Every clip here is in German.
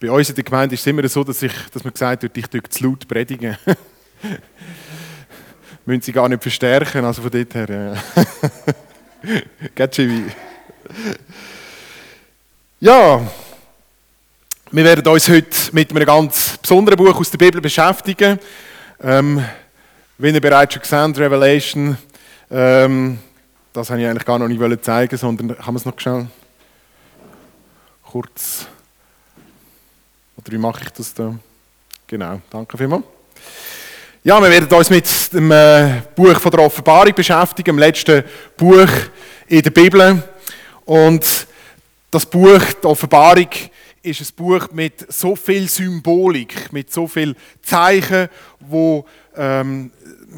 Bei uns in der Gemeinde ist es immer so, dass, ich, dass man gesagt wird, ich tue zu laut predigen. Müssen sie gar nicht verstärken, also von dort her. Geht schon Ja, wir werden uns heute mit einem ganz besonderen Buch aus der Bibel beschäftigen. Ähm, wie ihr bereits schon gesehen Revelation. Ähm, das habe ich eigentlich gar noch nicht zeigen, sondern kann man es noch schnell kurz. Oder wie mache ich das da? Genau, danke vielmals. Ja, wir werden uns mit dem äh, Buch von der Offenbarung beschäftigen, dem letzten Buch in der Bibel. Und das Buch, die Offenbarung, ist ein Buch mit so viel Symbolik, mit so viel Zeichen, wo ähm,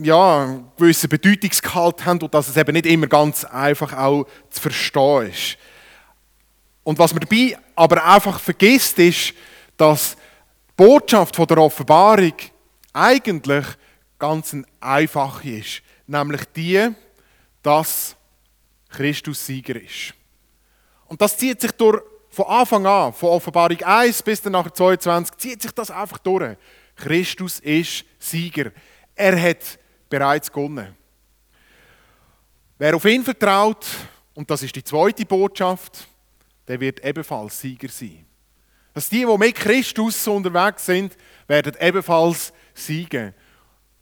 ja, einen gewissen Bedeutungsgehalt haben und dass es eben nicht immer ganz einfach auch zu verstehen ist. Und was man dabei aber einfach vergisst, ist, dass die Botschaft von der Offenbarung eigentlich ganz einfach ist. Nämlich die, dass Christus Sieger ist. Und das zieht sich durch, von Anfang an, von Offenbarung 1 bis dann nachher 22, zieht sich das einfach durch. Christus ist Sieger. Er hat bereits gewonnen. Wer auf ihn vertraut, und das ist die zweite Botschaft, der wird ebenfalls Sieger sein. Dass die, die mit Christus unterwegs sind, werden ebenfalls siegen.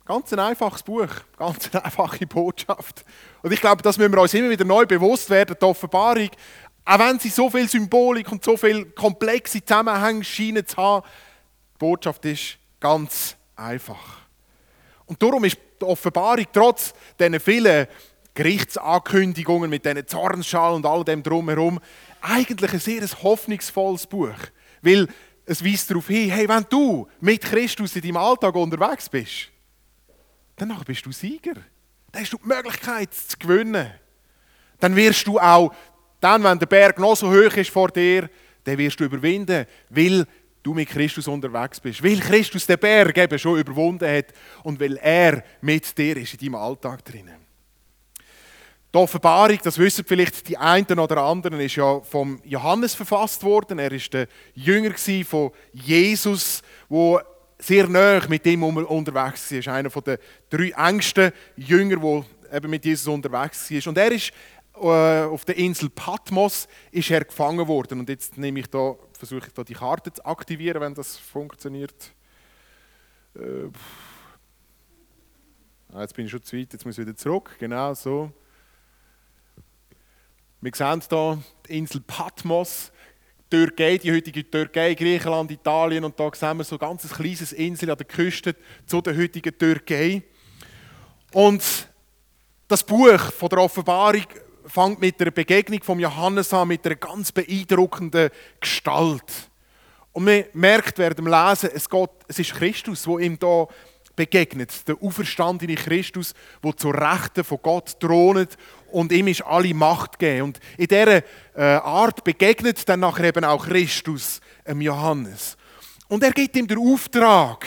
Ganz ein einfaches Buch, ganz eine einfache Botschaft. Und ich glaube, das müssen wir uns immer wieder neu bewusst werden, die Offenbarung, auch wenn sie so viel Symbolik und so viel komplexe Zusammenhänge scheinen zu haben, die Botschaft ist ganz einfach. Und darum ist die Offenbarung trotz diesen vielen Gerichtsankündigungen mit diesen Zornschalen und all dem drumherum eigentlich ein sehr hoffnungsvolles Buch. Weil es weist darauf hin, hey, wenn du mit Christus in deinem Alltag unterwegs bist, dann bist du Sieger. Dann hast du die Möglichkeit zu gewinnen. Dann wirst du auch, dann, wenn der Berg noch so hoch ist vor dir, dann wirst du überwinden, weil du mit Christus unterwegs bist. Weil Christus den Berg eben schon überwunden hat und weil er mit dir ist in deinem Alltag drinnen. Die Offenbarung, das wissen vielleicht die einen oder anderen, ist ja vom Johannes verfasst worden. Er ist der Jünger von Jesus, wo sehr nah mit ihm unterwegs war. Er ist einer der drei engsten Jünger, die eben mit Jesus unterwegs war. Und er ist äh, auf der Insel Patmos ist er gefangen worden. Und jetzt nehme ich da, versuche ich da die Karte zu aktivieren, wenn das funktioniert. Äh, ah, jetzt bin ich schon zu weit, jetzt muss ich wieder zurück. Genau so. Wir sehen hier die Insel Patmos, Türkei, die heutige Türkei, Griechenland, Italien und da sehen wir so ein ganz kleines Insel an der Küste zu der heutigen Türkei. Und das Buch von der Offenbarung fängt mit der Begegnung von Johannes an, mit einer ganz beeindruckenden Gestalt. Und man merkt während dem Lesen, es, geht, es ist Christus, wo ihm da begegnet, der auferstandene Christus, der zur Rechten von Gott thront und ihm ist alle Macht gegeben. Und in dieser äh, Art begegnet dann nachher eben auch Christus dem Johannes. Und er gibt ihm den Auftrag,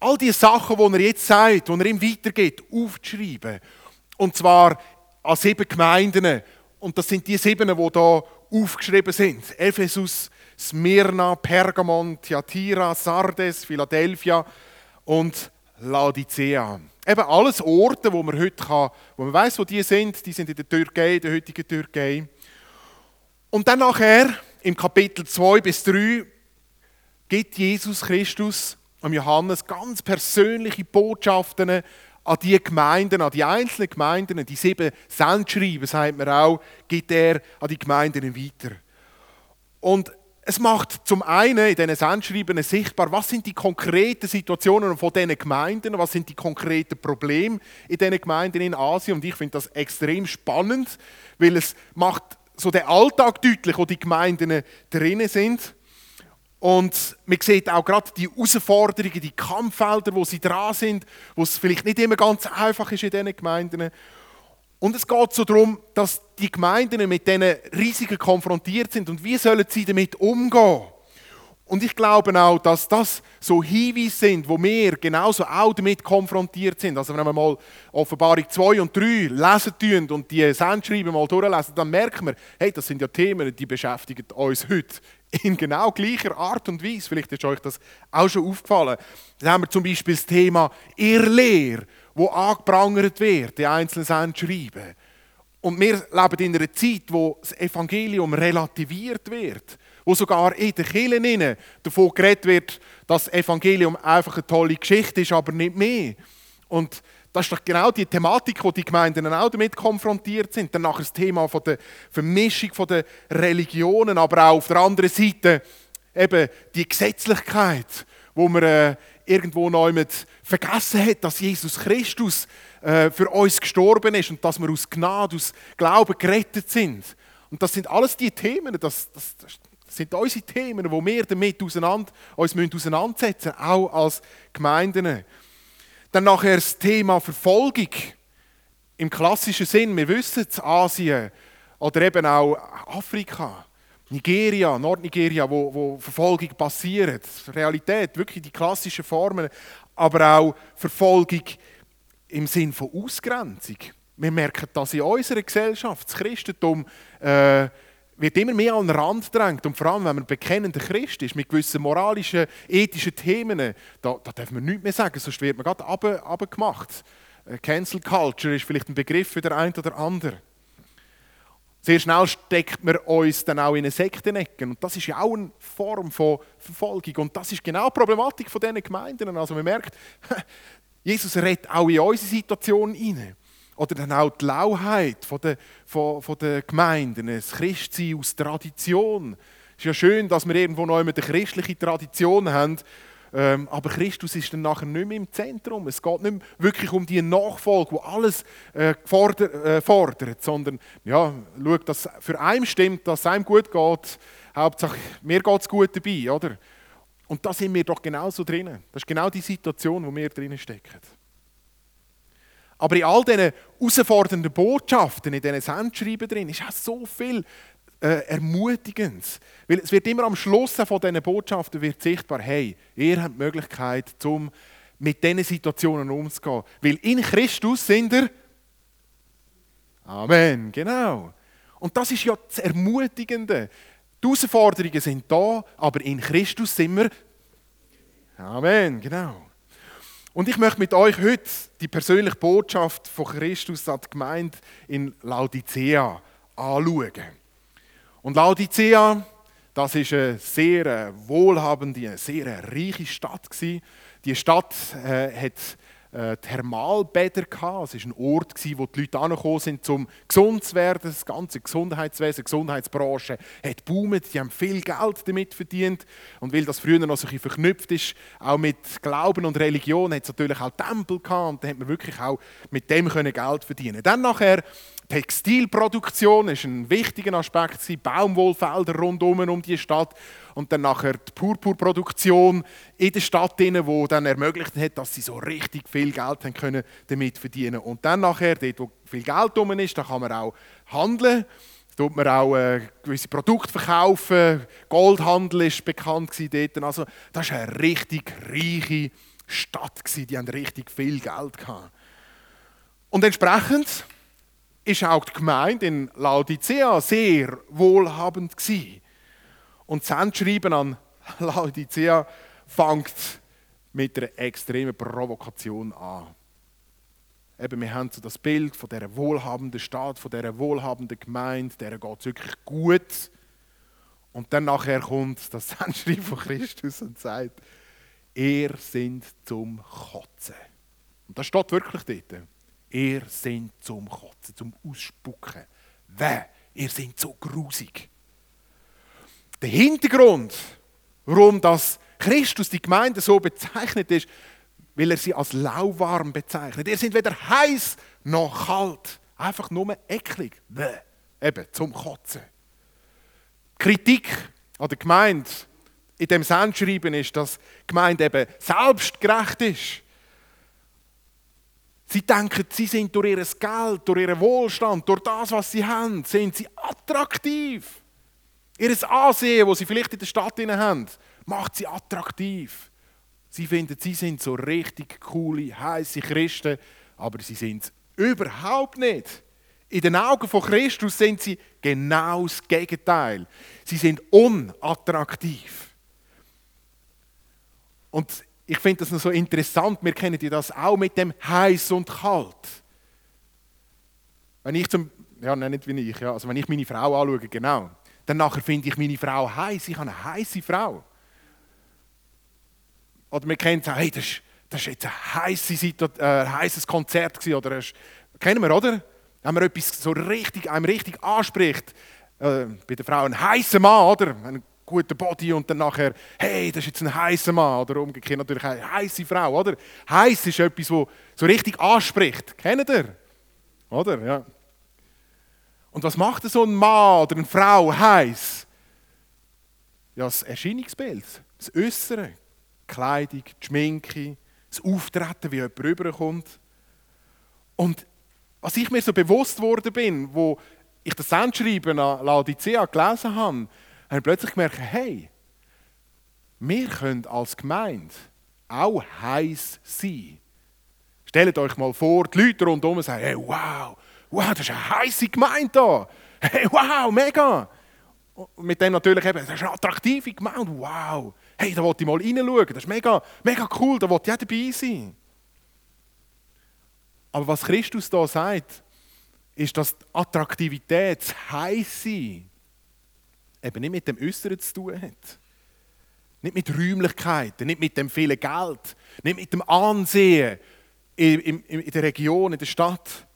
all die Sachen, die er jetzt sagt, die er ihm weitergeht, aufzuschreiben. Und zwar an sieben Gemeinden. Und das sind die sieben, die hier aufgeschrieben sind. Ephesus, Smyrna, Pergamon, Thyatira, Sardes, Philadelphia und Laodicea. Eben alles Orte, wo man heute kann, wo man weiß, wo die sind. Die sind in der Türkei, der heutigen Türkei. Und dann nachher, im Kapitel 2 bis 3, gibt Jesus Christus am Johannes ganz persönliche Botschaften an die Gemeinden, an die einzelnen Gemeinden, die sieben Sendschreiben, sagt man auch, gibt er an die Gemeinden weiter. Und es macht zum einen in diesen Sendschreiben sichtbar, was sind die konkreten Situationen von diesen Gemeinden, was sind die konkreten Probleme in diesen Gemeinden in Asien. Und ich finde das extrem spannend, weil es macht so den Alltag deutlich, wo die Gemeinden drinnen sind. Und man sieht auch gerade die Herausforderungen, die Kampffelder, wo sie dran sind, wo es vielleicht nicht immer ganz einfach ist in diesen Gemeinden. Und es geht so darum, dass die Gemeinden mit diesen Risiken konfrontiert sind und wie sollen sie damit umgehen. Und ich glaube auch, dass das so Hinweise sind, wo wir genauso auch damit konfrontiert sind. Also wenn wir mal Offenbarung 2 und 3 lesen tun und die Sendschreiben mal durchlesen, dann merken wir, hey, das sind ja Themen, die beschäftigen uns heute in genau gleicher Art und Weise. Vielleicht ist euch das auch schon aufgefallen. Dann haben wir zum Beispiel das Thema Irrlehre, wo angeprangert wird, die einzelnen schreiben. Und wir leben in einer Zeit, wo das Evangelium relativiert wird, wo sogar in den Kirchen davon geredet wird, dass das Evangelium einfach eine tolle Geschichte ist, aber nicht mehr. Und das ist doch genau die Thematik, wo die Gemeinden auch damit konfrontiert sind. Dann nachher das Thema von der Vermischung der Religionen, aber auch auf der anderen Seite eben die Gesetzlichkeit, wo man irgendwo noch vergessen hat, dass Jesus Christus äh, für uns gestorben ist und dass wir aus Gnade, aus Glauben gerettet sind. Und das sind alles die Themen, das, das, das sind unsere Themen, wo wir damit auseinander, uns müssen auseinandersetzen müssen, auch als Gemeinden. Dann nachher das Thema Verfolgung. Im klassischen Sinn, wir wissen es, Asien oder eben auch Afrika, Nigeria, Nordnigeria, wo, wo Verfolgung passiert. Realität, wirklich die klassischen Formen, aber auch Verfolgung im Sinn von Ausgrenzung. Wir merken das in unserer Gesellschaft. Das Christentum äh, wird immer mehr an den Rand gedrängt. Und vor allem, wenn man bekennender Christ ist, mit gewissen moralischen, ethischen Themen, da, da darf man nichts mehr sagen, sonst wird man gerade abgemacht. Äh, Cancel Culture ist vielleicht ein Begriff für den einen oder anderen. Sehr schnell steckt man uns dann auch in eine Sektenecke. Und das ist ja auch eine Form von Verfolgung. Und das ist genau die Problematik von diesen Gemeinden. Also man merkt, Jesus redet auch in unsere Situation hinein. Oder dann auch die Lauheit von der, von, von der Gemeinden, das Christsein aus Tradition. Es ist ja schön, dass wir irgendwo noch eine christliche Tradition haben, ähm, aber Christus ist dann nachher nicht mehr im Zentrum. Es geht nicht mehr wirklich um die Nachfolge, die alles äh, fordert, äh, fordert, sondern ja, schaut, dass für einen stimmt, dass es einem gut geht. Hauptsache, mir geht es gut dabei, oder? Und da sind wir doch genauso drinnen. Das ist genau die Situation, wo wir drinnen stecken. Aber in all diesen herausfordernden Botschaften, in diesen Sendschreiben drin, ist auch so viel äh, ermutigend. Weil es wird immer am Schluss von diesen Botschaften wird sichtbar, hey, ihr habt die Möglichkeit, um mit diesen Situationen umzugehen. Weil in Christus sind wir Amen, genau. Und das ist ja das Ermutigende. Die Herausforderungen sind da, aber in Christus sind wir Amen, genau. Und ich möchte mit euch heute die persönliche Botschaft von Christus an die Gemeinde in Laodicea anschauen. Und Laodicea, das ist eine sehr wohlhabende, eine sehr reiche Stadt Die Stadt äh, hat äh, Thermalbäder. Es war ein Ort, wo die Leute angekommen sind, um gesund zu werden. Das ganze Gesundheitswesen, die Gesundheitsbranche hat boomt. Die haben viel Geld damit verdient. Und weil das früher noch so ein verknüpft ist, auch mit Glauben und Religion, hat es natürlich auch Tempel gehabt. Und da hat man wirklich auch mit dem Geld verdienen Dann nachher Textilproduktion ist ein wichtiger Aspekt, Baumwollfelder rundum um die Stadt und dann nachher die Purpurproduktion in der Stadt, die dann ermöglicht hat, dass sie so richtig viel Geld haben können damit verdienen Und dann nachher, dort wo viel Geld drum ist, da kann man auch handeln. Da tut man auch äh, gewisse Produkte verkaufen. Goldhandel ist bekannt dort. Also das war eine richtig reiche Stadt. Die haben richtig viel Geld gehabt. Und entsprechend ist auch die Gemeinde in Laodicea sehr wohlhabend gewesen. Und das Sendschreiben an Laodicea fängt mit einer extremen Provokation an. Eben, wir haben so das Bild von dieser wohlhabenden Stadt, von dieser wohlhabenden Gemeinde, der geht es wirklich gut. Und dann nachher kommt das Sendschreiben von Christus und sagt, ihr sind zum Kotzen. Und das steht wirklich dort. Ihr seid zum Kotzen, zum Ausspucken. Wer? Ihr seid so grusig. Der Hintergrund, warum das Christus die Gemeinde so bezeichnet ist, weil er sie als lauwarm bezeichnet. Ihr seid weder heiß noch kalt. Einfach nur eklig. Bäh. Eben, zum Kotzen. Kritik an der Gemeinde in dem Sendschreiben ist, dass die Gemeinde eben selbstgerecht ist. Sie denken, sie sind durch ihr Geld, durch ihren Wohlstand, durch das, was sie haben, sind sie attraktiv. Ihr Ansehen, das sie vielleicht in der Stadt haben, macht sie attraktiv. Sie finden, sie sind so richtig coole, heiße Christen, aber sie sind es überhaupt nicht. In den Augen von Christus sind sie genau das Gegenteil. Sie sind unattraktiv. Und ich finde das noch so interessant, wir kennen ja das auch mit dem heiß und kalt. Wenn ich zum, ja, nein, nicht wie ich, ja, also wenn ich meine Frau anschaue, genau, dann nachher finde ich meine Frau heiß. Ich habe eine heiße Frau. Oder wir kennen es hey, das ist jetzt ein heißes, äh, heißes Konzert gewesen, oder das kennen wir, oder? Wenn man etwas so richtig, einem richtig anspricht, äh, bei der Frau ein heißer Mann, oder? Ein guter Body und dann nachher, hey, das ist jetzt ein heißer Mann, oder umgekehrt natürlich eine heiße Frau, oder? Heiß ist etwas, wo so richtig anspricht. Kennt ihr? Oder? Ja. Und was macht so ein Mann oder eine Frau heiß? Ja, das Erscheinungsbild, das Äußere, die Kleidung, die Schminke, das Auftreten, wie jemand rüberkommt. Und was ich mir so bewusst worden bin, wo ich das Sendschreiben an Laodicea gelesen habe, habe ich plötzlich gemerkt, hey, wir können als Gemeinde auch heiß sein. Stellt euch mal vor, die Leute rundherum sagen, hey, wow, wow, das ist eine heiße Gemeinde da. Hey, wow, mega. Und mit dem natürlich eben, das ist eine attraktive Gemeinde, wow. Hey, da wollte ich mal reinschauen, das ist mega, mega cool, da wollte ich dabei sein. Aber was Christus da sagt, ist, dass die Attraktivität, das Heißsein, eben nicht mit dem Äußeren zu tun hat. Nicht mit Räumlichkeiten, nicht mit dem vielen Geld, nicht mit dem Ansehen in, in, in der Region, in der Stadt,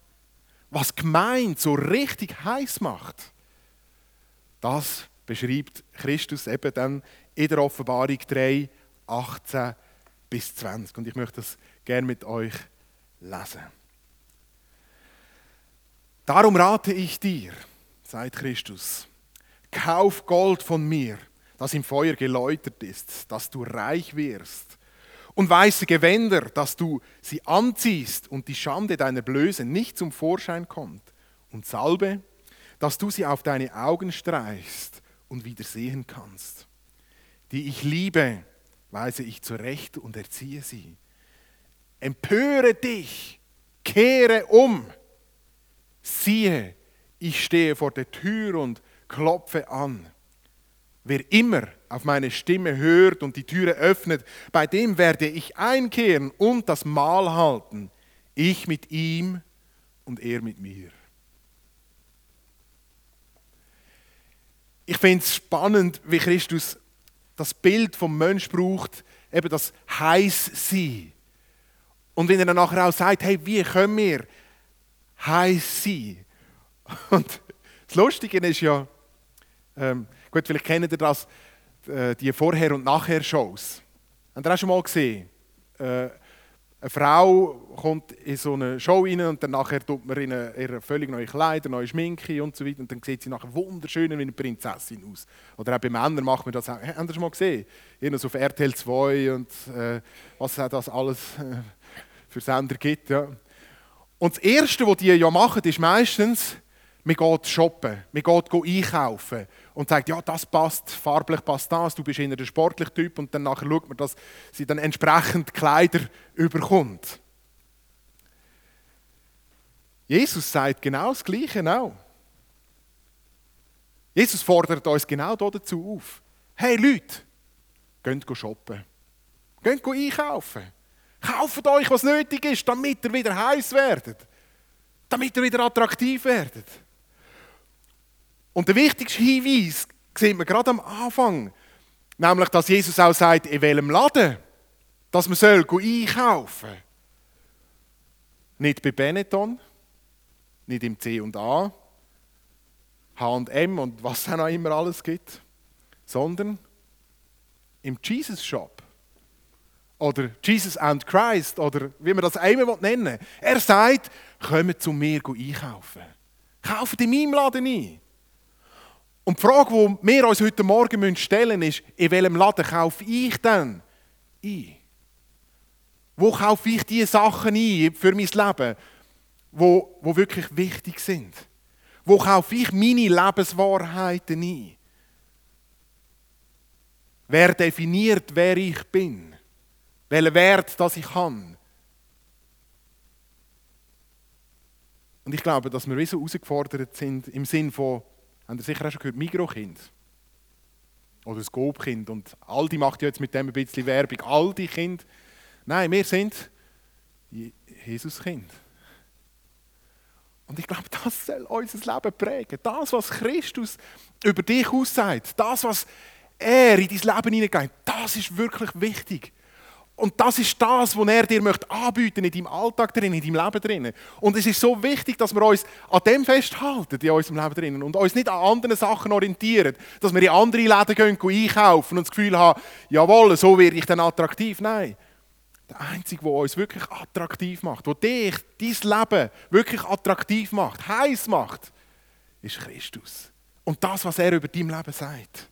was Gemeinde so richtig heiß macht, das beschreibt Christus eben dann in der Offenbarung 3, 18 bis 20. Und ich möchte das gerne mit euch lesen. Darum rate ich dir, sagt Christus, kauf Gold von mir, das im Feuer geläutert ist, dass du reich wirst und weiße Gewänder, dass du sie anziehst und die Schande deiner Blöße nicht zum Vorschein kommt, und Salbe, dass du sie auf deine Augen streichst und wieder sehen kannst. Die ich liebe, weise ich zurecht und erziehe sie. Empöre dich, kehre um. Siehe, ich stehe vor der Tür und klopfe an. Wer immer auf meine Stimme hört und die Türe öffnet, bei dem werde ich einkehren und das Mahl halten, ich mit ihm und er mit mir. Ich finde es spannend, wie Christus das Bild vom Mensch braucht, eben das heiß sein. Und wenn er dann nachher auch sagt, hey, wie können wir heiß sein? Und das Lustige ist ja, ähm, gut, vielleicht kennt ihr das, äh, die Vorher- und Nachher-Shows. Habt ihr auch schon mal gesehen? Äh, eine Frau kommt in so eine Show rein und dann nachher tut man in ihre völlig neue Kleider, neue Schminke und so weiter und dann sieht sie nachher wunderschön wie eine Prinzessin aus. Oder auch bei Männern macht man das auch. Habt ihr das schon mal gesehen? Irgendwas auf RTL 2 und äh, was das alles äh, für Sender gibt. Ja. Und das Erste, was die ja machen, ist meistens, man geht shoppen, man geht einkaufen und sagt, ja, das passt, farblich passt das, du bist eher der sportliche Typ und dann nachher schaut man, dass sie dann entsprechend Kleider überkommt. Jesus sagt genau das Gleiche auch. Jesus fordert uns genau dazu auf. Hey Leute, geht shoppen. Geht einkaufen. Kauft euch, was nötig ist, damit ihr wieder heiß werdet. Damit ihr wieder attraktiv werdet. Und der wichtigste Hinweis sieht man gerade am Anfang, nämlich, dass Jesus auch sagt, in welchem Laden, dass man soll einkaufen soll. Nicht bei Benetton, nicht im C&A, H&M und was es auch immer alles gibt, sondern im Jesus Shop oder Jesus and Christ oder wie man das einmal nennen will. Er sagt, kommt zu mir einkaufen. Kauft in meinem Laden ein. Und die Frage, die wir uns heute Morgen stellen müssen, ist, in welchem Laden kaufe ich denn ein? Wo kaufe ich die Sachen ein für mein Leben, wo, wo wirklich wichtig sind? Wo kaufe ich meine Lebenswahrheiten ein? Wer definiert, wer ich bin? Welchen Wert das ich habe? Und ich glaube, dass wir so herausgefordert sind im Sinn von, habt ihr sicher auch schon gehört, Mikrokind. Oder das Gobkind. Und Aldi macht ja jetzt mit dem ein bisschen Werbung. Aldi-Kind. Nein, wir sind Jesus-Kind. Und ich glaube, das soll unser Leben prägen. Das, was Christus über dich aussagt, das, was er in dein Leben hineingeht, das ist wirklich wichtig. Und das ist das, was er dir möchte anbieten in deinem Alltag drin, in deinem Leben drin. Und es ist so wichtig, dass wir uns an dem festhalten in unserem Leben drin und uns nicht an anderen Sachen orientieren, dass wir in andere Läden gehen, gehen einkaufen und das Gefühl haben, jawohl, so werde ich dann attraktiv. Nein. Der Einzige, der uns wirklich attraktiv macht, der dich, dein Leben wirklich attraktiv macht, heiß macht, ist Christus. Und das, was er über dein Leben sagt.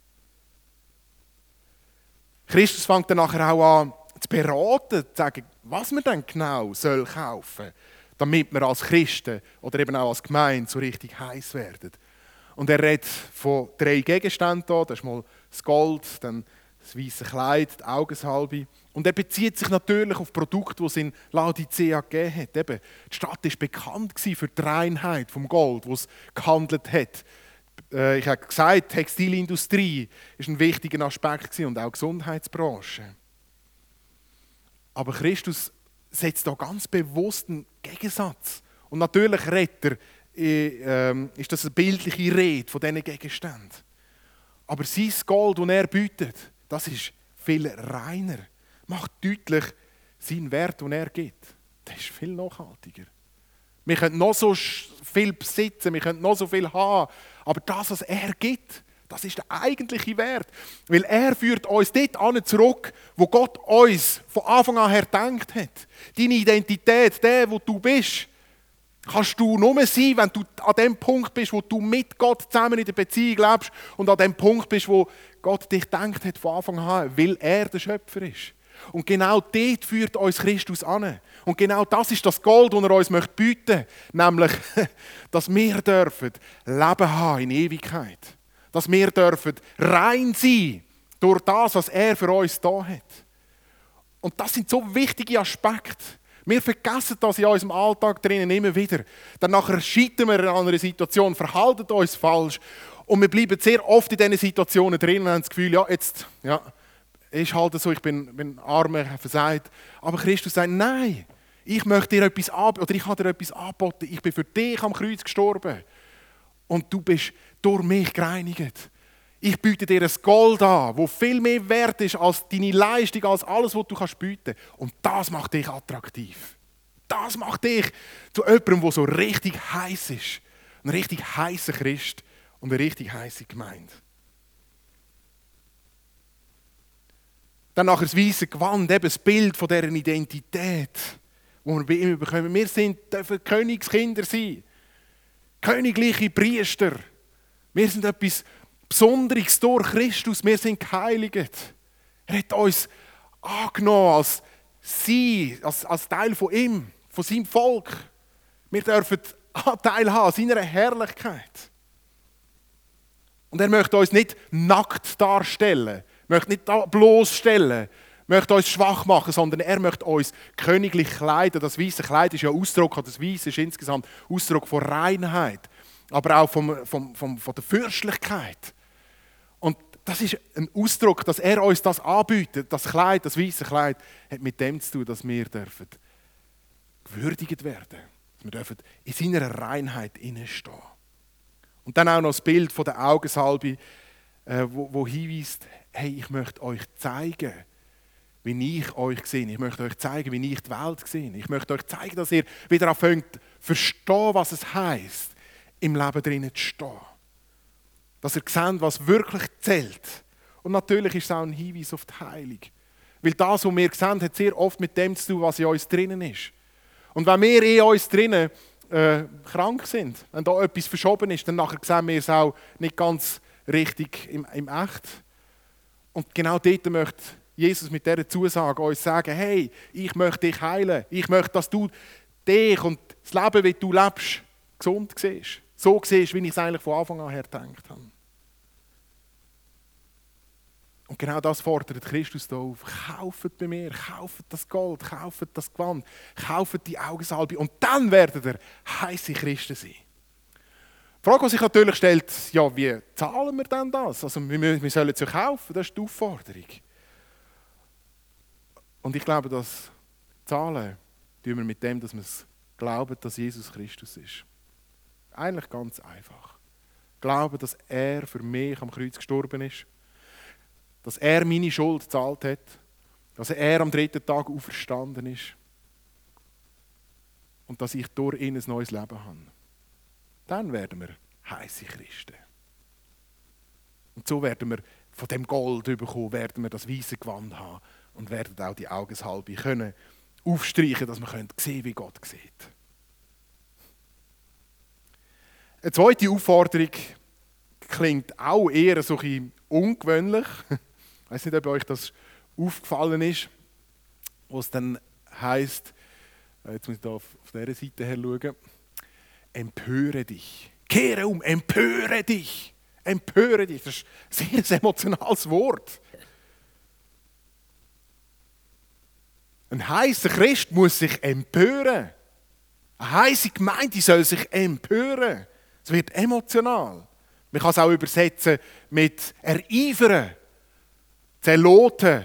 Christus fängt dann nachher auch an, zu beraten, zu sagen, was man dann genau soll kaufen damit wir als Christen oder eben auch als Gemeinde so richtig heiß werden. Und er redet von drei Gegenständen hier. Das ist mal das Gold, dann das weiße Kleid, die Augensalbe. Und er bezieht sich natürlich auf Produkte, die es in Laodicea gegeben hat. Eben, die Stadt war bekannt für die Reinheit vom Gold, das es gehandelt hat. Äh, ich habe gesagt, die Textilindustrie ist ein wichtiger Aspekt und auch die Gesundheitsbranche. Aber Christus setzt da ganz bewusst einen Gegensatz. Und natürlich redet er, äh, ähm, ist das eine bildliche Rede von diesen Gegenständen. Aber sein Gold, das er bietet, das ist viel reiner. Macht deutlich seinen Wert, den er gibt. Der ist viel nachhaltiger. Wir können noch so viel besitzen, wir können noch so viel haben, aber das, was er gibt, das ist der eigentliche Wert. Weil er führt uns dort an zurück, wo Gott uns von Anfang an her gedacht hat. Deine Identität, der, wo du bist, kannst du nur sein, wenn du an dem Punkt bist, wo du mit Gott zusammen in der Beziehung lebst und an dem Punkt bist, wo Gott dich gedacht hat von Anfang an, weil er der Schöpfer ist. Und genau dort führt uns Christus an. Und genau das ist das Gold, das er uns möchte bieten möchte. Nämlich, dass wir dürfen Leben haben in Ewigkeit dass wir dürfen rein sein durch das, was er für uns da hat. Und das sind so wichtige Aspekte. Wir vergessen das in unserem Alltag drinnen immer wieder. Dann nachher scheitern wir in einer Situation, verhalten uns falsch und wir bleiben sehr oft in diesen Situationen drin und haben das Gefühl, ja, jetzt, ja, ist halt so, ich bin, bin armer, versagt. Aber Christus sagt, nein, ich möchte dir etwas anbieten, oder ich habe dir etwas angeboten, ich bin für dich am Kreuz gestorben. Und du bist durch mich gereinigt. Ich biete dir ein Gold an, wo viel mehr wert ist als deine Leistung, als alles, was du kannst bieten. Und das macht dich attraktiv. Das macht dich zu jemandem, der so richtig heiß ist. Ein richtig heißer Christ und eine richtig heiße Gemeinde. Dann nachher das weiße Gewand, eben das Bild von dieser Identität, die wir bei ihm bekommen. Wir sind, dürfen Königskinder sein. Königliche Priester. Wir sind etwas Besonderes durch Christus. Wir sind geheiligt. Er hat uns angenommen als sie, als, als Teil von ihm, von seinem Volk. Wir dürfen Anteil haben an seiner Herrlichkeit. Und er möchte uns nicht nackt darstellen, möchte nicht bloßstellen, möchte uns schwach machen, sondern er möchte uns königlich kleiden. Das weiße Kleid ist ja Ausdruck, das Weiße ist insgesamt Ausdruck von Reinheit aber auch vom, vom, vom, von der Fürstlichkeit. Und das ist ein Ausdruck, dass er uns das anbietet. Das Kleid, das weiße Kleid, hat mit dem zu tun, dass wir dürfen gewürdigt werden. Wir dürfen in seiner Reinheit innestehen. Und dann auch noch das Bild von der Augensalbe, äh, wo, wo hinweist, hey, ich möchte euch zeigen, wie ich euch sehe. Ich möchte euch zeigen, wie ich die Welt sehe. Ich möchte euch zeigen, dass ihr wieder anfängt, verstehen, was es heißt, im Leben drinnen zu stehen. Dass ihr seht, was wirklich zählt. Und natürlich ist es auch ein Hinweis auf die Heilung. Weil das, was wir sehen, hat sehr oft mit dem zu tun, was in uns drinnen ist. Und wenn wir in uns drinnen äh, krank sind, wenn da etwas verschoben ist, dann nachher sehen wir es auch nicht ganz richtig im, im Echt. Und genau dort möchte Jesus mit dieser Zusage uns sagen, hey, ich möchte dich heilen. Ich möchte, dass du dich und das Leben, wie du lebst, gesund siehst so siehst, wie ich es eigentlich von Anfang an her gedacht habe. Und genau das fordert Christus hier auf. Kauft bei mir, kauft das Gold, kauft das Gewand, kauft die Augensalbe und dann werdet ihr heiße Christen sein. Die Frage, die sich natürlich stellt, ja, wie zahlen wir denn das? Also wir, wir sollen es ja kaufen, das ist die Aufforderung. Und ich glaube, dass zahlen tun wir mit dem, dass wir glauben, dass Jesus Christus ist. Eigentlich ganz einfach. Glauben, dass er für mich am Kreuz gestorben ist dass er meine Schuld gezahlt hat, dass er am dritten Tag auferstanden ist und dass ich durch ihn ein neues Leben habe. Dann werden wir heiße Christen. Und so werden wir von dem Gold bekommen, werden wir das weiße Gewand haben und werden auch die Augensalbe können aufstreichen, dass wir sehen können, wie Gott sieht. Eine zweite Aufforderung klingt auch eher so ein ungewöhnlich. Ich weiß nicht, ob euch das aufgefallen ist, wo es dann heißt, äh, jetzt muss ich da auf, auf dieser Seite her schauen, empöre dich. Kehre um, empöre dich. Empöre dich. Das ist ein sehr emotionales Wort. Ein heißer Christ muss sich empören. Eine heiße Gemeinde soll sich empören. Es wird emotional. Man kann es auch übersetzen mit ereifern. Zeloten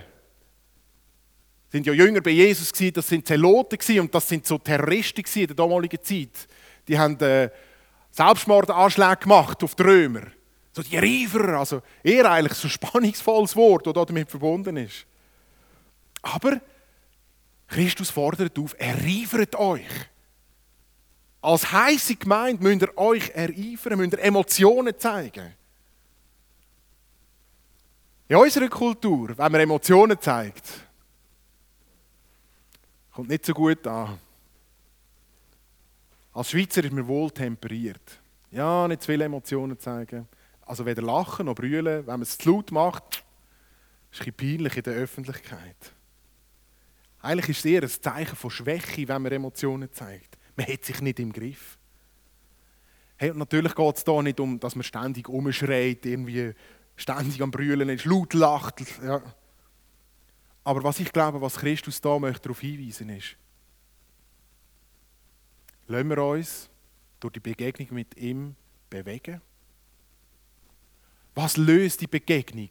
sind ja Jünger bei Jesus gewesen, das sind Zeloten und das sind so Terroristen in der damaligen Zeit. Die haben äh, Selbstmordanschläge gemacht auf die Römer. So die Reifer, also eher eigentlich so ein spannungsvolles Wort, das damit verbunden ist. Aber Christus fordert auf, ereifert euch. Als heisse Gemeinde müsst ihr euch ereifern, müsst ihr Emotionen zeigen. In unserer Kultur, wenn man Emotionen zeigt, kommt nicht so gut an. Als Schweizer ist man wohl temperiert. Ja, nicht zu viele Emotionen zeigen. Also weder lachen noch brüllen. Wenn man es zu laut macht, ist es ein peinlich in der Öffentlichkeit. Eigentlich ist es eher ein Zeichen von Schwäche, wenn man Emotionen zeigt. Man hat sich nicht im Griff. Hey, und natürlich geht es da nicht um, dass man ständig umschreit, irgendwie ständig am Brüllen ist, laut lacht. Ja. Aber was ich glaube, was Christus da möchte darauf hinweisen ist, lassen wir uns durch die Begegnung mit ihm bewegen? Was löst die Begegnung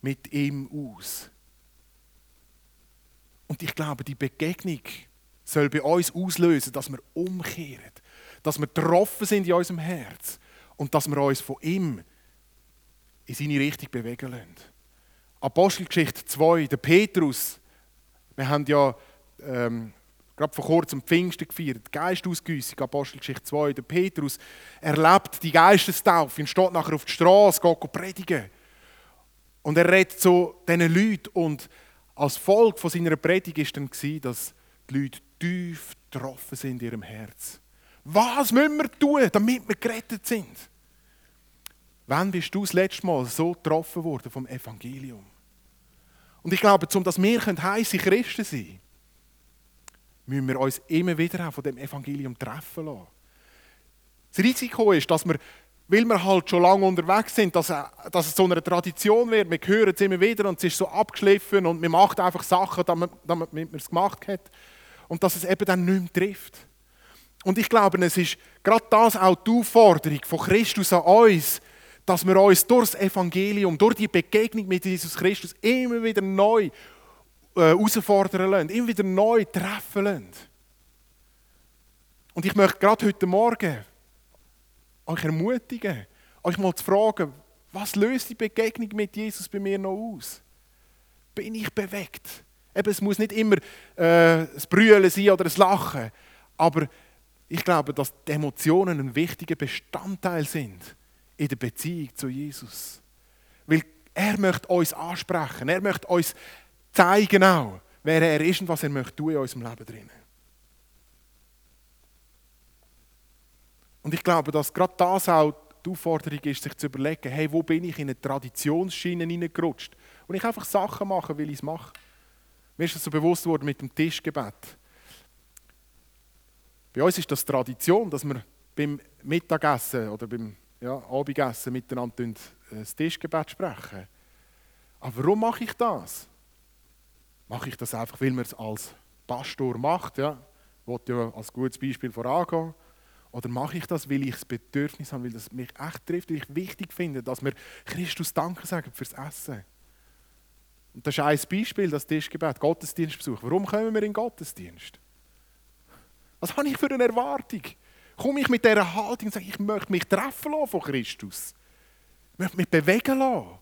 mit ihm aus? Und ich glaube, die Begegnung soll bei uns auslösen, dass wir umkehren, dass wir getroffen sind in unserem Herz und dass wir uns von ihm in seine Richtung bewegen lassen. Apostelgeschichte 2, der Petrus, wir haben ja ähm, gerade vor kurzem Pfingsten gefeiert, Geistausgüssung, Apostelgeschichte 2, der Petrus erlebt die Geistestaufe und steht nachher auf die Straße, geht predigen. Und er redet zu diesen Leuten und als Folge von seiner Predigt war dann, dass die Leute tief getroffen sind in ihrem Herz. Was müssen wir tun, damit wir gerettet sind? Wann bist du das letzte Mal so getroffen worden vom Evangelium? Und ich glaube, um dass wir heiße Christen sein können, müssen wir uns immer wieder auch von dem Evangelium treffen lassen. Das Risiko ist, dass wir, weil wir halt schon lange unterwegs sind, dass, dass es so eine Tradition wird. Wir hören es immer wieder und es ist so abgeschliffen und man macht einfach Sachen, damit, damit man es gemacht hat. Und dass es eben dann nicht mehr trifft. Und ich glaube, es ist gerade das auch die Aufforderung von Christus an uns, dass wir uns durch das Evangelium, durch die Begegnung mit Jesus Christus immer wieder neu äh, herausfordern lassen, immer wieder neu treffen lassen. Und ich möchte gerade heute Morgen euch ermutigen, euch mal zu fragen, was löst die Begegnung mit Jesus bei mir noch aus? Bin ich bewegt? Eben, es muss nicht immer äh, das Brüllen sein oder das Lachen, aber ich glaube, dass die Emotionen ein wichtiger Bestandteil sind in der Beziehung zu Jesus. Weil er möchte uns ansprechen, er möchte uns zeigen auch, wer er ist und was er möchte tun in unserem Leben drin. Und ich glaube, dass gerade das auch die Aufforderung ist, sich zu überlegen, hey, wo bin ich in eine Traditionsschiene hineingerutscht? Und ich einfach Sachen mache, weil ich es mache. Mir ist das so bewusst worden mit dem Tischgebet. Bei uns ist das Tradition, dass wir beim Mittagessen oder beim ja, Abendessen miteinander äh, das Tischgebet sprechen. Aber warum mache ich das? Mache ich das einfach, weil man es als Pastor macht? Ja? Ich ja als gutes Beispiel vorangehen. Oder mache ich das, weil ich das Bedürfnis habe, weil das mich echt trifft, weil ich wichtig finde, dass wir Christus Danke sagen fürs Essen? Und das ist ein Beispiel, das Tischgebet, Gottesdienstbesuch. Warum kommen wir in den Gottesdienst? Was habe ich für eine Erwartung? Komme ich mit dieser Haltung und sage, ich möchte mich treffen lassen von Christus? Ich möchte mich bewegen lassen?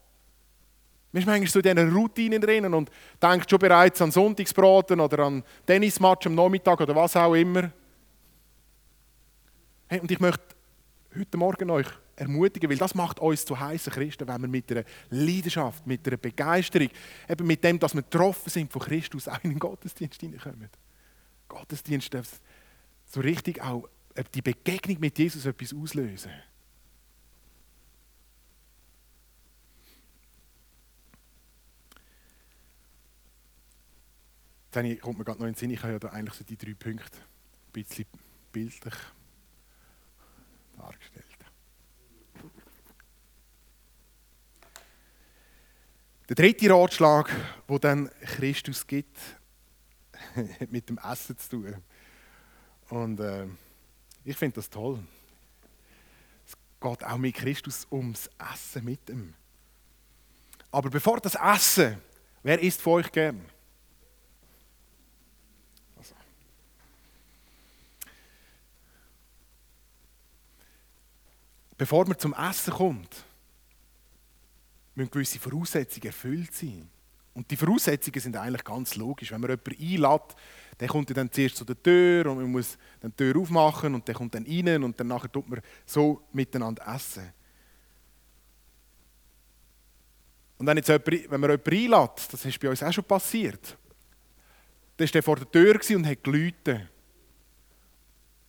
Man ist manchmal so in diesen Routinen drin und denkt schon bereits an Sonntagsbraten oder an Tennismatch am Nachmittag oder was auch immer. Hey, und ich möchte heute Morgen euch ermutigen, weil das macht uns zu heißen Christen, wenn wir mit einer Leidenschaft, mit einer Begeisterung, eben mit dem, dass wir getroffen sind von Christus, auch in den Gottesdienst hineinkommen. Gottesdienst darf so richtig auch die Begegnung mit Jesus etwas auslösen. Dann kommt mir gerade noch in den Sinn, ich habe ja da eigentlich so die drei Punkte ein bisschen bildlich dargestellt. Der dritte Ratschlag, wo dann Christus gibt, hat mit dem Essen zu tun. Und äh, ich finde das toll. Es geht auch mit Christus ums Essen mit ihm. Aber bevor das Essen, wer isst von euch gern? Bevor man zum Essen kommt, müssen gewisse Voraussetzungen erfüllt sein. Und die Voraussetzungen sind eigentlich ganz logisch. Wenn man jemanden einlädt, der kommt dann zuerst zu der Tür und man muss dann die Tür aufmachen und der kommt dann rein und dann nachher tut man so miteinander essen. Und wenn, jetzt jemand, wenn man jemanden einlädt, das ist bei uns auch schon passiert, dann war der vor der Tür und hat geläutet.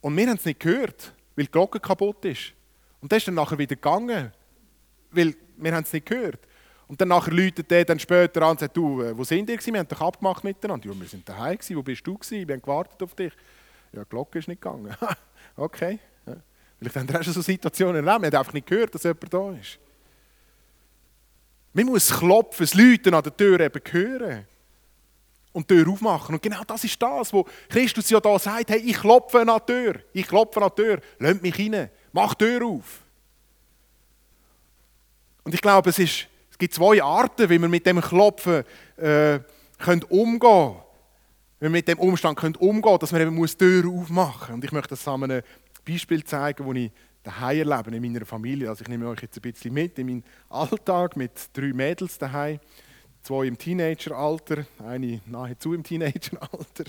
Und wir haben es nicht gehört, weil die Glocke kaputt ist. Und der ist dann nachher wieder gegangen, weil wir haben es nicht gehört. Und dann nachher läutet der dann später an und sagt, du, äh, wo sind ihr gewesen? Wir haben doch abgemacht miteinander. Ja, wir sind daheim gewesen. Wo bist du gewesen? Wir haben gewartet auf dich. Ja, die Glocke ist nicht gegangen. okay. Ja. Vielleicht haben wir schon so Situationen erlebt. Wir haben einfach nicht gehört, dass jemand da ist. Man muss klopfen, das Läuten an der Tür eben hören. Und die Tür aufmachen. Und genau das ist das, wo Christus ja da sagt, hey, ich klopfe an die Tür. Ich klopfe an die Tür. Lasst mich rein. Mach die Tür auf. Und ich glaube, es, ist, es gibt zwei Arten, wie wir mit dem Klopfen äh, können umgehen. Wie wir mit dem Umstand können umgehen dass man eben muss die Tür aufmachen muss. Und ich möchte das an einem Beispiel zeigen, das ich daheim erlebe, in meiner Familie. Also ich nehme euch jetzt ein bisschen mit in meinen Alltag mit drei Mädels daheim. Zwei im Teenageralter, eine nahezu im Teenageralter.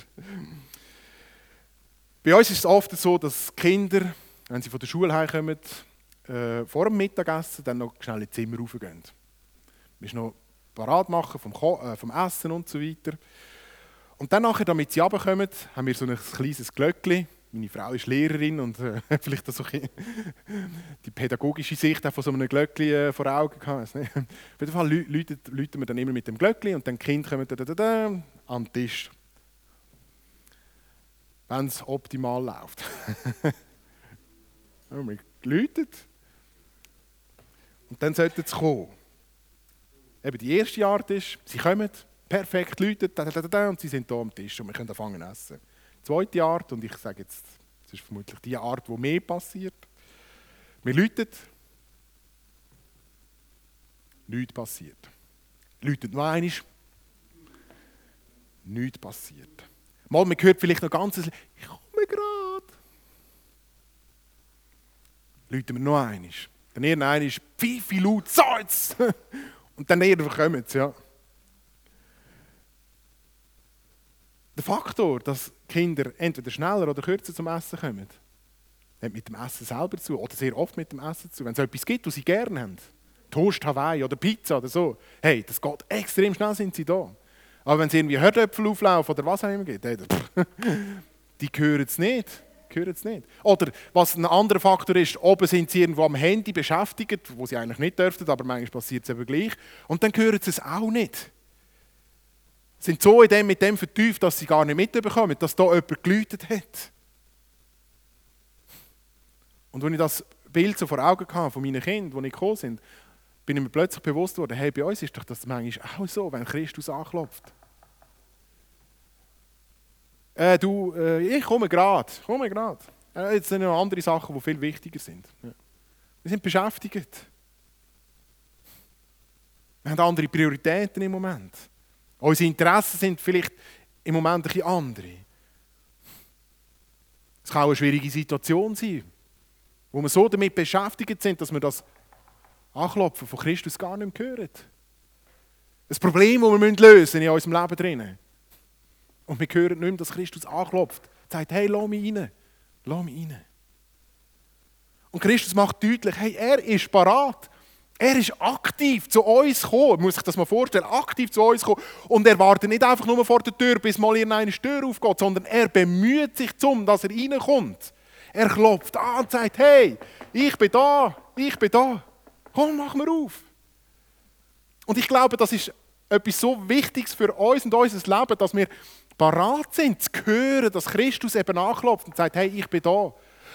Bei uns ist es oft so, dass Kinder, wenn sie von der Schule heimkommen, äh, vor dem Mittagessen dann noch schnell ins Zimmer raufgehen. Wir noch parat machen vom, äh, vom Essen und so weiter. Und dann nachher, damit sie runterkommen, haben wir so ein kleines Glöckchen. Meine Frau ist Lehrerin und äh, vielleicht so die pädagogische Sicht von so einem Glöckchen äh, vor Augen gehabt. Auf jeden Fall läuten wir dann immer mit dem Glöckchen und dann die Kinder kommen da, da, da, an den Tisch. Wenn es optimal läuft. oh, wir läuten und dann sollten sie kommen. Eben die erste Art ist, sie kommen, perfekt, läuten, da, da, da, und sie sind hier am Tisch und wir können anfangen zu essen. Die zweite Art, und ich sage jetzt, das ist vermutlich die Art, wo mehr passiert. Wir läuten, nichts passiert. Läutet noch einmal, nichts passiert. Mal, man hört vielleicht noch ganz, ich komme gerade. Läuten wir noch einmal. Dann irgendeiner ist Pfeife laut, so jetzt! Und dann irgendwann kommen sie, ja. Der Faktor, dass Kinder entweder schneller oder kürzer zum Essen kommen, hat mit dem Essen selber zu, oder sehr oft mit dem Essen zu. Wenn es etwas gibt, was sie gerne haben, Toast Hawaii oder Pizza oder so, hey, das geht extrem schnell, sind sie da. Aber wenn es irgendwie Herdöpfel auflaufen oder was auch immer geht, hey, die hören es nicht hören es nicht. Oder was ein anderer Faktor ist, oben sind sie irgendwo am Handy beschäftigt, wo sie eigentlich nicht dürften, aber manchmal passiert es eben gleich. Und dann hören sie es auch nicht. Sind so in dem, mit dem vertieft, dass sie gar nicht mitbekommen, dass da jemand geläutet hat. Und als ich das Bild so vor Augen hatte von meinen Kindern, die nicht gekommen sind, bin ich mir plötzlich bewusst worden, hey, bei uns ist doch das manchmal auch so, wenn Christus anklopft. Äh, du, äh, ich komme gerade, komme gerade. Äh, jetzt sind noch andere Sachen, die viel wichtiger sind. Ja. Wir sind beschäftigt. Wir haben andere Prioritäten im Moment. Unsere Interessen sind vielleicht im Moment ein bisschen andere. Es kann auch eine schwierige Situation sein, wo wir so damit beschäftigt sind, dass wir das Anklopfen von Christus gar nicht mehr hören. Ein Problem, das wir lösen in unserem Leben drinnen. Und wir hören nicht mehr, dass Christus anklopft. Er sagt, hey, lass mich rein. Lass mich rein. Und Christus macht deutlich, hey, er ist parat. Er ist aktiv zu uns gekommen, muss ich das mal vorstellen, aktiv zu uns gekommen. Und er wartet nicht einfach nur vor der Tür, bis mal irgendeine Tür aufgeht, sondern er bemüht sich darum, dass er reinkommt. Er klopft an und sagt, hey, ich bin da, ich bin da. Komm, mach mir auf. Und ich glaube, das ist etwas so Wichtiges für uns und unser Leben, dass wir parat sind, zu hören, dass Christus eben anklopft und sagt, hey, ich bin da.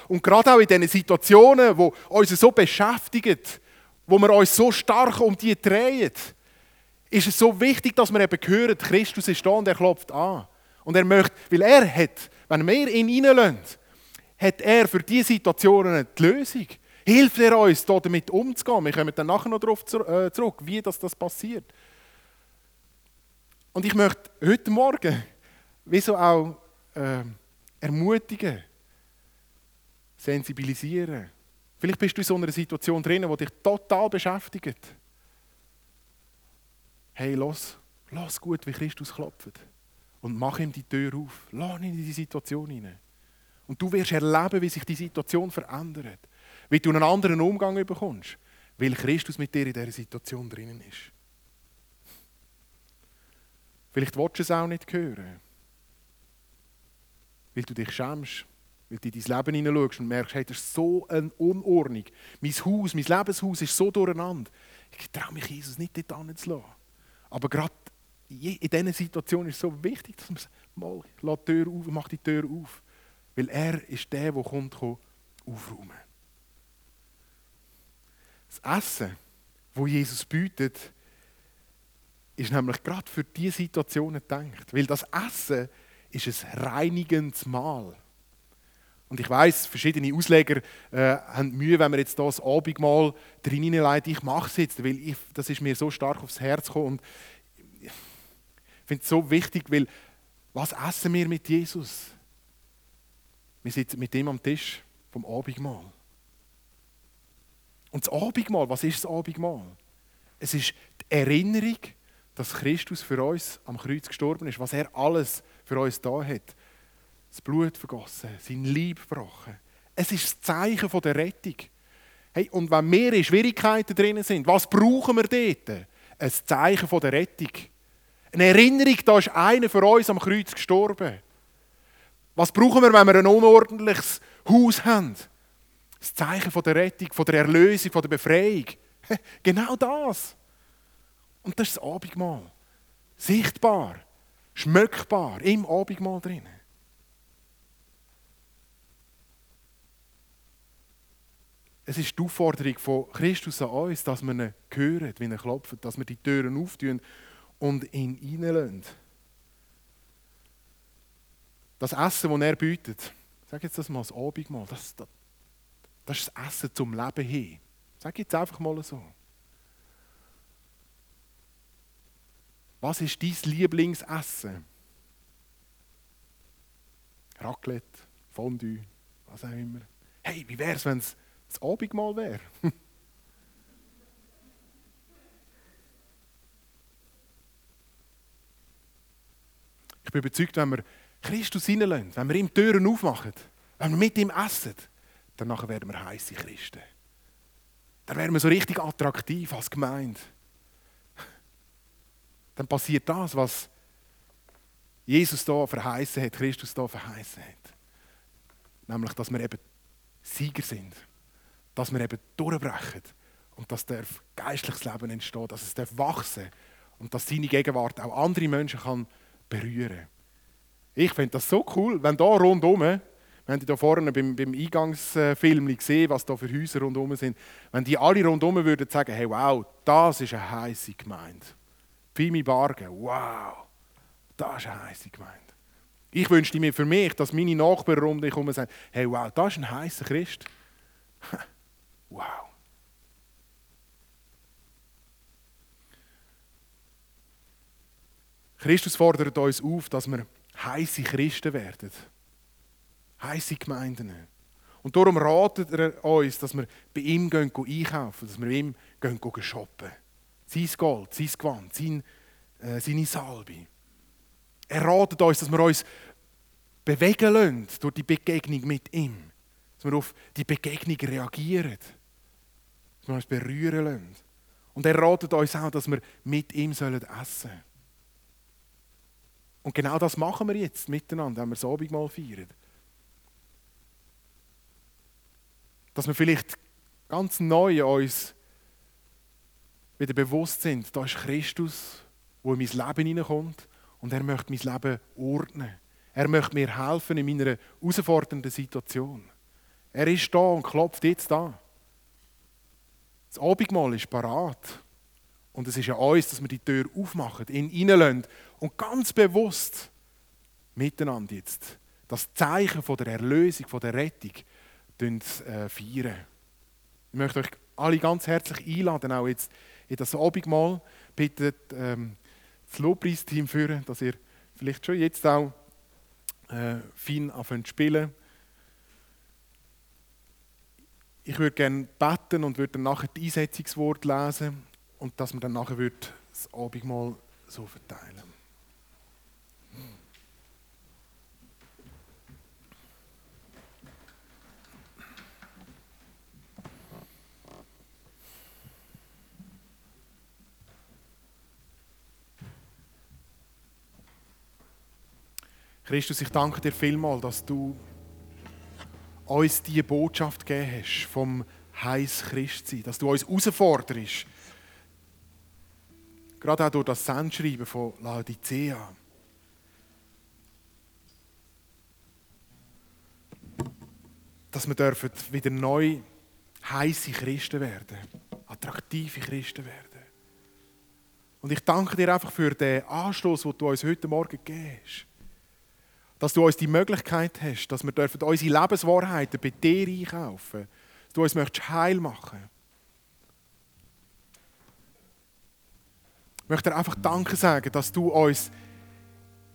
Und gerade auch in diesen Situationen, die uns so beschäftigen, wo wir uns so stark um die drehen, ist es so wichtig, dass wir eben hören, Christus ist da und er klopft an. Und er möchte, weil er hat, wenn wir ihn reinlassen, hat er für diese Situationen die Lösung. Hilft er uns, damit umzugehen? Wir kommen dann nachher noch darauf äh, zurück, wie das, das passiert. Und ich möchte heute Morgen wieso auch äh, ermutigen, sensibilisieren. Vielleicht bist du in so einer Situation drin, die dich total beschäftigt. Hey, los, los gut, wie Christus klopft. Und mach ihm die Tür auf. Lass ihn in die Situation hinein. Und du wirst erleben, wie sich die Situation verändert wie du einen anderen Umgang bekommst, weil Christus mit dir in dieser Situation drinnen ist. Vielleicht willst du es auch nicht hören, weil du dich schämst, weil du in dein Leben hineinschaust und merkst, hey, das ist so eine Unordnung. Mein Haus, mein Lebenshaus ist so durcheinander. Ich traue mich Jesus nicht dort anzulassen. Aber gerade in dieser Situation ist es so wichtig, dass man sagt, mal, lass die Tür auf, mach die Tür auf. Weil er ist der, der kommt, aufräumen das Essen, wo Jesus bietet, ist nämlich gerade für diese Situationen gedacht. Weil das Essen ist ein reinigendes Mahl. Und ich weiß, verschiedene Ausleger äh, haben Mühe, wenn man jetzt das Abendmahl drin hineinlegt. Ich mache es jetzt, weil ich, das ist mir so stark aufs Herz gekommen. Und ich finde es so wichtig, weil was essen wir mit Jesus? Wir sitzen mit ihm am Tisch vom Abendmahl. Und das Abendmahl, was ist das Abendmahl? Es ist die Erinnerung, dass Christus für uns am Kreuz gestorben ist, was er alles für uns da hat. Das Blut vergossen, sein Leib gebrochen. Es ist das Zeichen der Rettung. Hey, und wenn wir in Schwierigkeiten drin sind, was brauchen wir dort? Ein Zeichen der Rettung. Eine Erinnerung, da ist einer für uns am Kreuz gestorben. Was brauchen wir, wenn wir ein unordentliches Haus haben? Das Zeichen der Rettung, der Erlösung, der Befreiung. Genau das. Und das ist das Abendmahl. Sichtbar, schmöckbar, im Abendmahl drin. Es ist die Aufforderung von Christus an uns, dass wir ihn hören, wie er klopft, dass wir die Türen auftun und ihn reinlassen. Das Essen, das er bietet, sag jetzt das mal, das Abendmahl, das, das, das ist das Essen zum Leben hin. Sag jetzt einfach mal so. Was ist dein Lieblingsessen? Raclette, Fondue, was auch immer. Hey, wie wäre es, wenn es das Abendmahl wäre? ich bin überzeugt, wenn wir Christus reinlassen, wenn wir ihm Türen aufmachen, wenn wir mit ihm essen, dann werden wir heiße Christen. Dann werden wir so richtig attraktiv als Gemeinde. Dann passiert das, was Jesus da verheißen hat, Christus da verheißen hat. Nämlich, dass wir eben Sieger sind. Dass wir eben durchbrechen. Und dass darf geistliches Leben entstehen, dass es darf wachsen und dass seine Gegenwart auch andere Menschen kann berühren. Ich finde das so cool, wenn da rundherum Wir haben hier vorne beim, beim Eingangsfilm gesehen, was da für Häuser rundherum sind. Wenn die alle rundherum würden sagen, hey wow, das ist eine heisse Gemeinde. Fimi Bargen, wow, das ist eine heisse Gemeinde. Ich wünschte mir für mich, dass meine Nachbarn rund mich herum sagen, hey wow, das ist ein heißer Christ. wow. Christus fordert uns auf, dass wir heiße Christen werden. Heiße Gemeinden. Und darum ratet er uns, dass wir bei ihm gehen, einkaufen, dass wir bei ihm gehen, gehen shoppen. Sein Gold, sein Gewand, sein, äh, seine Salbe. Er ratet uns, dass wir uns bewegen lassen durch die Begegnung mit ihm. Dass wir auf die Begegnung reagieren. Dass wir uns berühren lassen. Und er ratet uns auch, dass wir mit ihm essen sollen. Und genau das machen wir jetzt miteinander, wenn wir das Abendmahl feiern. Dass wir vielleicht ganz neu uns wieder bewusst sind, da ist Christus, der in mein Leben hineinkommt und er möchte mein Leben ordnen. Er möchte mir helfen in meiner herausfordernden Situation. Er ist da und klopft jetzt da. Das Abendmahl ist parat. Und es ist an uns, dass wir die Tür aufmachen, ihn reinlassen und ganz bewusst miteinander jetzt das Zeichen von der Erlösung, von der Rettung äh, feiern. Ich möchte euch alle ganz herzlich einladen, auch jetzt in das Abendmahl. Bitte ähm, das Lobpreisteam führen, dass ihr vielleicht schon jetzt auch äh, fein anfangen zu spielen. Ich würde gerne beten und würde dann nachher die Einsetzungswort lesen und dass man dann nachher das Abendmahl so verteilen. Christus, ich danke dir vielmal, dass du uns diese Botschaft gegeben hast vom heiß Christsein, dass du uns herausforderst, Gerade auch durch das Sendschreiben von Laodicea. Dass wir dürfen wieder neu heiße Christen werden, attraktive Christen werden. Und ich danke dir einfach für den Anstoß, den du uns heute Morgen gegeben hast. Dass du uns die Möglichkeit hast, dass wir dürfen unsere Lebenswahrheiten bei dir einkaufen dürfen. Dass du uns möchtest heil machen. Ich möchte dir einfach Danke sagen, dass du uns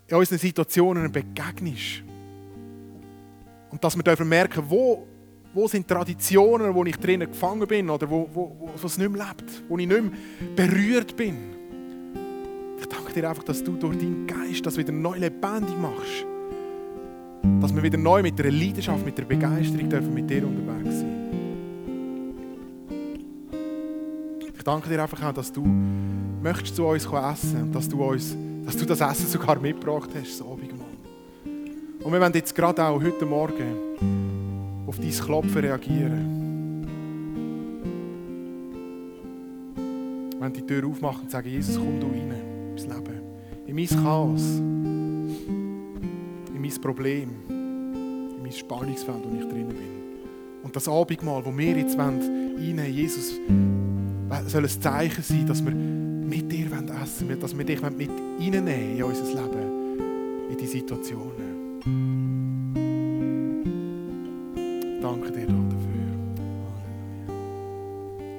in unseren Situationen begegnest. Und dass wir dürfen merken, wo, wo sind Traditionen, wo ich drinnen gefangen bin oder wo, wo, wo es nicht mehr lebt, wo ich nicht mehr berührt bin. Ich danke dir einfach, dass du durch deinen Geist das wieder neu lebendig machst. Dass wir wieder neu mit der Leidenschaft, mit der Begeisterung dürfen mit dir unterwegs sein. Ich danke dir einfach auch, dass du möchtest zu uns essen und dass du, uns, dass du das Essen sogar mitgebracht hast, das Abendmahl. Und wir wollen jetzt gerade auch heute Morgen auf dein Klopfen reagieren. Wir wollen die Tür aufmachen und sagen, Jesus, komm du rein ins Leben. In mein Chaos, in mein Problem, mein Spannungsfeld, wo ich drinnen bin. Und das Abendmahl, wo wir jetzt reinnehmen Jesus, soll ein Zeichen sein, dass wir mit dir essen wollen, dass wir dich mit reinnehmen in unser Leben, in die Situationen.